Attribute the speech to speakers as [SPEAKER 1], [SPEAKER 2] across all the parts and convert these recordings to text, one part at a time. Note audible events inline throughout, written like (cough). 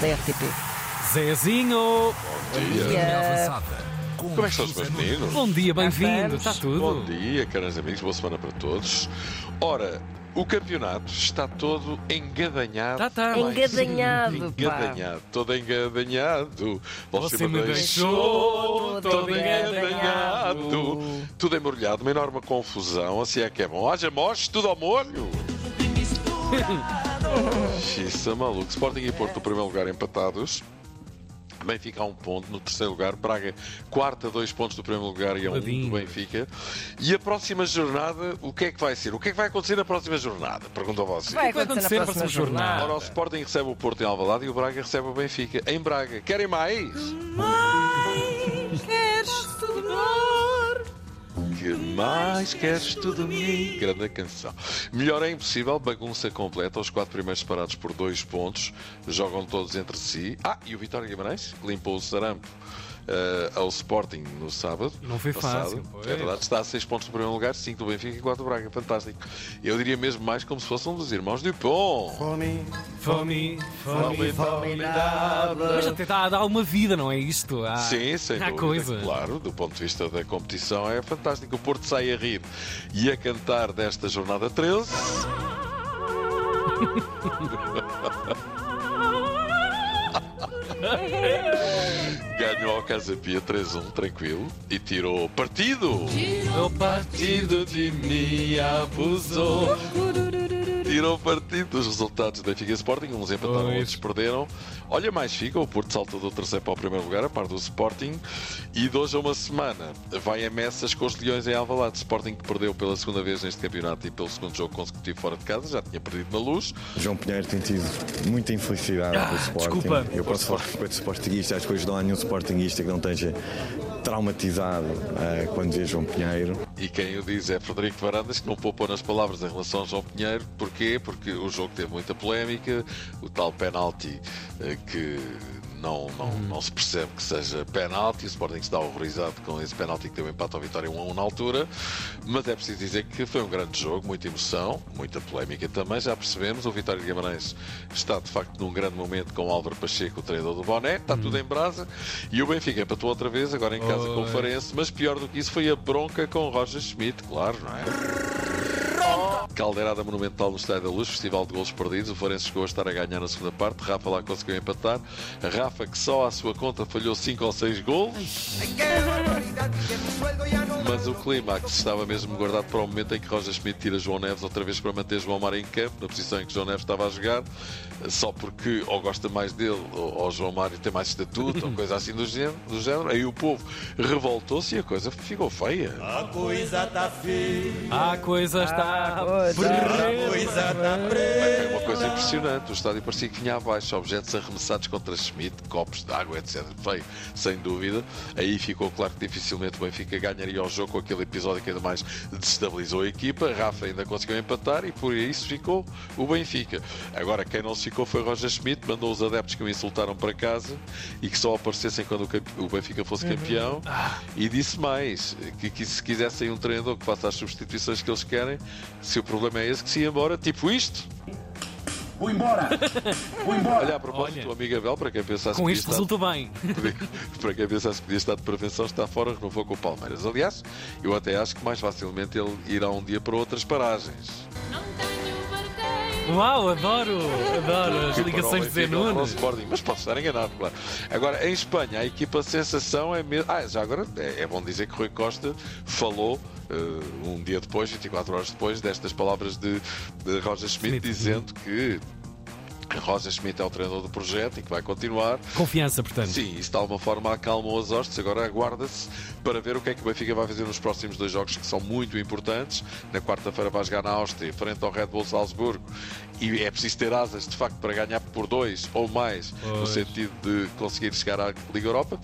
[SPEAKER 1] da RTP.
[SPEAKER 2] Zezinho!
[SPEAKER 1] dia.
[SPEAKER 3] Como é que estão os meus meninos?
[SPEAKER 2] Bom dia, bem-vindo. Está tudo?
[SPEAKER 3] Bom dia, caros amigos, boa semana para todos. Ora, o campeonato está todo engadanhado.
[SPEAKER 2] Tá, tá.
[SPEAKER 1] Engadanhado, pá.
[SPEAKER 3] Engadanhado, todo engadanhado.
[SPEAKER 2] Você me deixou todo engadanhado.
[SPEAKER 3] Tudo embrulhado, uma enorme confusão. Assim é que é bom. Haja moches, tudo ao molho. (laughs) Xissa maluco. Sporting e Porto, no primeiro lugar, empatados. Benfica a um ponto, no terceiro lugar, Braga, quarta, dois pontos do primeiro lugar e a um do Benfica. E a próxima jornada, o que é que vai ser? O que é que vai acontecer na próxima jornada? Pergunto a vocês.
[SPEAKER 1] Vai
[SPEAKER 2] que vai
[SPEAKER 1] acontecer na próxima jornada.
[SPEAKER 3] Ora, o Sporting recebe o Porto em Alvalade e o Braga recebe o Benfica em Braga. Querem mais? Que mais queres tu de mim? Grande canção. Melhor é impossível, bagunça completa. Os quatro primeiros separados por dois pontos. Jogam todos entre si. Ah, e o Vitória Guimarães, que limpou o sarampo ao Sporting no sábado.
[SPEAKER 2] Não foi
[SPEAKER 3] passado.
[SPEAKER 2] fácil, pois.
[SPEAKER 3] É verdade, está a seis pontos no primeiro lugar, cinco do Benfica e quatro do Braga. Fantástico. Eu diria mesmo mais como se fosse um dos irmãos Dupont.
[SPEAKER 2] Fome, fome, Mas até está a dar uma vida, não é isto? Há,
[SPEAKER 3] Sim, sem
[SPEAKER 2] há
[SPEAKER 3] dúvida.
[SPEAKER 2] coisa.
[SPEAKER 3] Claro, do ponto de vista da competição é fantástico. O Porto sai a rir e a cantar desta jornada 13. (laughs) (laughs) Ganhou ao Casa Pia 3-1, tranquilo, e tirou partido.
[SPEAKER 2] O partido de mim abusou.
[SPEAKER 3] Tirou partido dos resultados da Benfica e Sporting. Uns empataram, outros perderam. Olha, mais fica. O Porto saltou do terceiro para o primeiro lugar, a par do Sporting. E de hoje a uma semana vai a Messas com os Leões em Alvalade. Sporting que perdeu pela segunda vez neste campeonato e pelo segundo jogo consecutivo fora de casa. Já tinha perdido na luz.
[SPEAKER 4] João Pinheiro tem tido muita infelicidade
[SPEAKER 2] Ah,
[SPEAKER 4] com o Sporting.
[SPEAKER 2] desculpa.
[SPEAKER 4] Eu posso falar respeito Sportingista, acho que hoje não há nenhum Sportingista que não esteja traumatizado eh, quando vê João Pinheiro.
[SPEAKER 3] E quem o diz é Frederico Varandas, que não poupou nas palavras em relação a João Pinheiro. Porquê? Porque o jogo teve muita polémica, o tal penalti eh, que não, não, não se percebe que seja penalti. O Sporting está horrorizado com esse penalti que deu empate ao Vitória 1 a 1 na altura. Mas é preciso dizer que foi um grande jogo, muita emoção, muita polémica também, já percebemos. O Vitória de Guimarães está de facto num grande momento com o Álvaro Pacheco, o treinador do Boné. Está tudo em brasa. E o Benfica empatou outra vez, agora em casa com o. Farense. Mas pior do que isso foi a bronca com o Roger Schmidt, claro, não é? Caldeirada monumental no Estádio da Luz, Festival de Golos Perdidos. O Farense chegou a estar a ganhar na segunda parte. Rafa lá conseguiu empatar. A Rafa, que só à sua conta falhou 5 ou 6 golos. Mas o clímax estava mesmo guardado para o momento em que Roger Schmidt tira João Neves outra vez para manter João Mário em campo, na posição em que João Neves estava a jogar, só porque ou gosta mais dele ou, João Mário tem mais estatuto ou coisa assim do género. Do género. Aí o povo revoltou-se e a coisa ficou feia.
[SPEAKER 5] A coisa tá feia,
[SPEAKER 2] A coisa está.
[SPEAKER 1] Coisa.
[SPEAKER 3] uma coisa impressionante. O estádio parecia que vinha abaixo, objetos arremessados contra Schmidt, copos de água, etc. Feio, sem dúvida. Aí ficou claro que dificilmente o Benfica ganharia o jogo com aquele episódio que ainda mais desestabilizou a equipa. Rafa ainda conseguiu empatar e por isso ficou o Benfica. Agora, quem não se ficou foi Roger Schmidt, mandou os adeptos que o insultaram para casa e que só aparecessem quando o Benfica fosse campeão. E disse mais: que, que se quisessem um treinador que faça as substituições que eles querem, se o problema é esse, que se ia embora, tipo isto.
[SPEAKER 5] Vou embora, vou embora.
[SPEAKER 3] Olha, a propósito,
[SPEAKER 2] Olha.
[SPEAKER 3] o amigo Abel, para quem pensasse
[SPEAKER 2] Com
[SPEAKER 3] que
[SPEAKER 2] isto
[SPEAKER 3] podia
[SPEAKER 2] resulta bem.
[SPEAKER 3] estar, (laughs) para quem pensasse que podia estar de prevenção, está fora, renovou com o Palmeiras. Aliás, eu até acho que mais facilmente ele irá um dia para outras paragens.
[SPEAKER 2] Uau, adoro! Adoro as ligações de Zé Nunes.
[SPEAKER 3] Sporting, mas posso estar enganado, claro. Agora, em Espanha, a equipa sensação é mesmo. Ah, já agora é, é bom dizer que Rui Costa falou eh, um dia depois, 24 horas depois, destas palavras de, de Roger Schmidt,
[SPEAKER 2] Schmidt.
[SPEAKER 3] dizendo que. Roger Schmidt é o treinador do projeto e que vai continuar.
[SPEAKER 2] Confiança, portanto.
[SPEAKER 3] Sim, isso de alguma forma acalmou as hostes. Agora aguarda-se para ver o que é que o Benfica vai fazer nos próximos dois jogos que são muito importantes. Na quarta-feira vai jogar na Áustria, frente ao Red Bull Salzburgo. E é preciso ter asas, de facto, para ganhar por dois ou mais, no
[SPEAKER 2] Pois.
[SPEAKER 3] sentido de conseguir chegar à Liga Europa.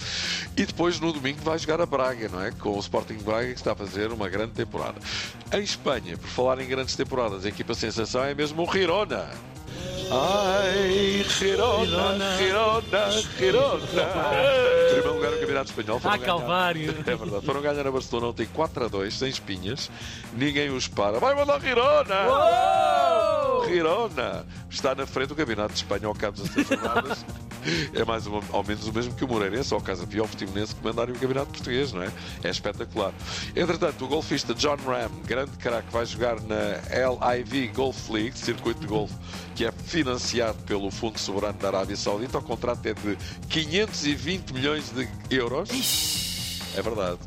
[SPEAKER 3] E depois, no domingo, vai jogar a Braga, não é? Com o Sporting Braga, que está a fazer uma grande temporada. Em Espanha, por falar em grandes temporadas, a equipa sensação é mesmo o Girona. Ai, Girona, Girona, Girona. Primeiro lugar no Campeonato Espanhol.
[SPEAKER 2] Ah,
[SPEAKER 3] ganhar-
[SPEAKER 2] Calvário. (laughs)
[SPEAKER 3] É verdade. Foram ganhar a Barcelona ontem 4 a 2, sem espinhas. Ninguém os para. Vai mandar Girona! Girona. Está na frente do Campeonato de Espanha ao cabo das seis jornadas. É mais ou, ou menos o mesmo que o Moreirense ou o Casa Pia ou o Portimonense comandarem o Campeonato Português, não é? É espetacular. Entretanto, o golfista John Ram, grande craque, vai jogar na LIV Golf League, circuito de golfe que é financiado pelo Fundo Soberano da Arábia Saudita. O contrato é de 520 milhões de euros. É verdade.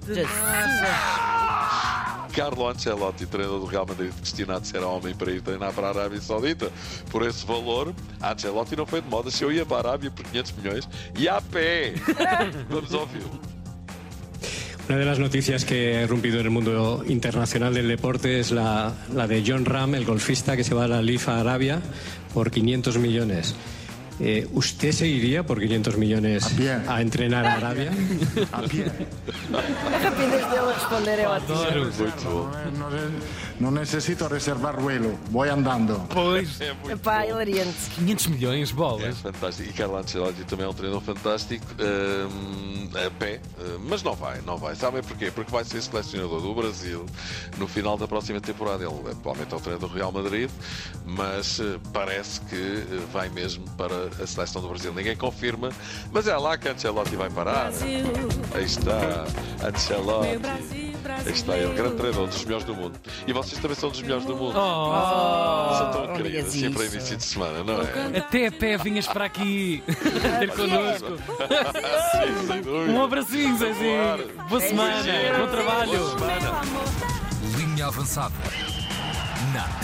[SPEAKER 3] Carlo Ancelotti, treinador do Real Madrid, destinado a ser homem para ir treinar para a Arábia Saudita. Por esse valor, Ancelotti não foi de moda. Se eu ia para a Arábia por 500 milhões, ia a pé. (laughs) Vamos ouvi-lo.
[SPEAKER 6] Una de las noticias que ha irrumpido en el mundo internacional del deporte es la, la de John Ram, el golfista que se va a la LIFA Arabia por 500 millones. Eh, ¿Usted se iría por 500 millones
[SPEAKER 5] A pie.
[SPEAKER 6] a entrenar a Arabia?
[SPEAKER 5] A pie.
[SPEAKER 1] A rapidez dele a responder é.
[SPEAKER 3] Muito bom.
[SPEAKER 5] No, ne- no necesito reservar vuelo. Voy andando.
[SPEAKER 2] Pois,
[SPEAKER 3] É
[SPEAKER 1] Epá, hilariante.
[SPEAKER 2] 500 milhões,
[SPEAKER 3] É
[SPEAKER 2] bolas.
[SPEAKER 3] fantástico. E Carlo Ancelotti também é um treinador fantástico. a pé, mas não vai, não vai. Sabem porquê? Porque vai ser selecionador do Brasil no final da próxima temporada. Ele atualmente é o treinador do Real Madrid, mas eh, parece que eh, vai mesmo para a seleção do Brasil. Ninguém confirma, mas é lá que Ancelotti vai parar. Aí está, Ancelotti. Aí está ele, grande treinador, um dos melhores do mundo. E vocês também são dos melhores do mundo.
[SPEAKER 2] Oh,
[SPEAKER 3] São tão queridos, sempre a
[SPEAKER 1] isso.
[SPEAKER 3] início de semana, não é?
[SPEAKER 2] até a pé vinhas para aqui ter connosco. (laughs)
[SPEAKER 3] Sim, sem dúvida.
[SPEAKER 2] Um abracinho, Zezinho. Boa semana, bom trabalho.
[SPEAKER 3] Boa semana.
[SPEAKER 7] Linha avançada. Na